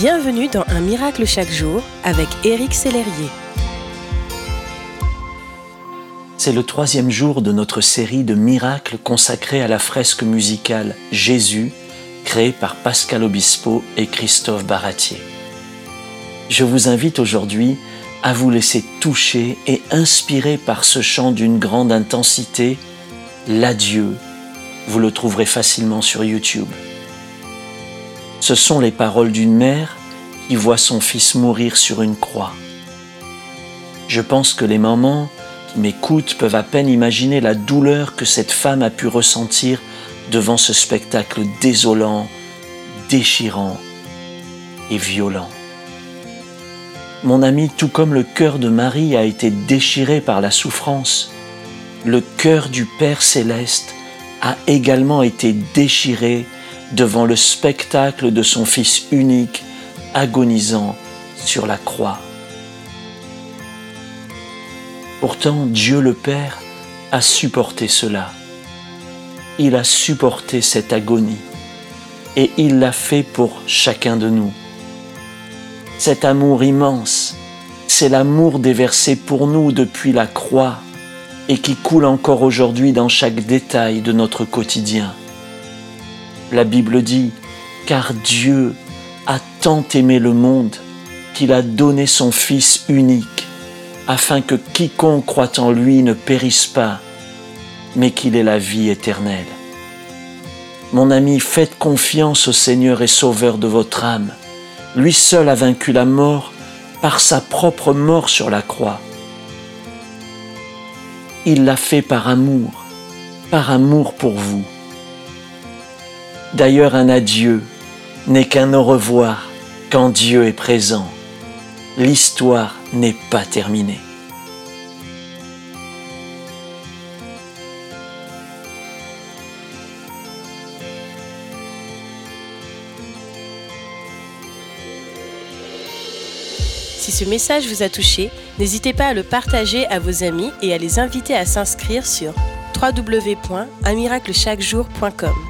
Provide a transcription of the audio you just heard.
Bienvenue dans Un miracle chaque jour avec Éric Sellerier. C'est le troisième jour de notre série de miracles consacrés à la fresque musicale Jésus, créée par Pascal Obispo et Christophe Baratier. Je vous invite aujourd'hui à vous laisser toucher et inspirer par ce chant d'une grande intensité, l'adieu. Vous le trouverez facilement sur YouTube. Ce sont les paroles d'une mère qui voit son fils mourir sur une croix. Je pense que les mamans qui m'écoutent peuvent à peine imaginer la douleur que cette femme a pu ressentir devant ce spectacle désolant, déchirant et violent. Mon ami, tout comme le cœur de Marie a été déchiré par la souffrance, le cœur du Père céleste a également été déchiré devant le spectacle de son Fils unique agonisant sur la croix. Pourtant, Dieu le Père a supporté cela. Il a supporté cette agonie et il l'a fait pour chacun de nous. Cet amour immense, c'est l'amour déversé pour nous depuis la croix et qui coule encore aujourd'hui dans chaque détail de notre quotidien. La Bible dit, car Dieu a tant aimé le monde qu'il a donné son Fils unique, afin que quiconque croit en lui ne périsse pas, mais qu'il ait la vie éternelle. Mon ami, faites confiance au Seigneur et Sauveur de votre âme. Lui seul a vaincu la mort par sa propre mort sur la croix. Il l'a fait par amour, par amour pour vous. D'ailleurs, un adieu n'est qu'un au revoir quand Dieu est présent. L'histoire n'est pas terminée. Si ce message vous a touché, n'hésitez pas à le partager à vos amis et à les inviter à s'inscrire sur www.unmiraclechaquejour.com.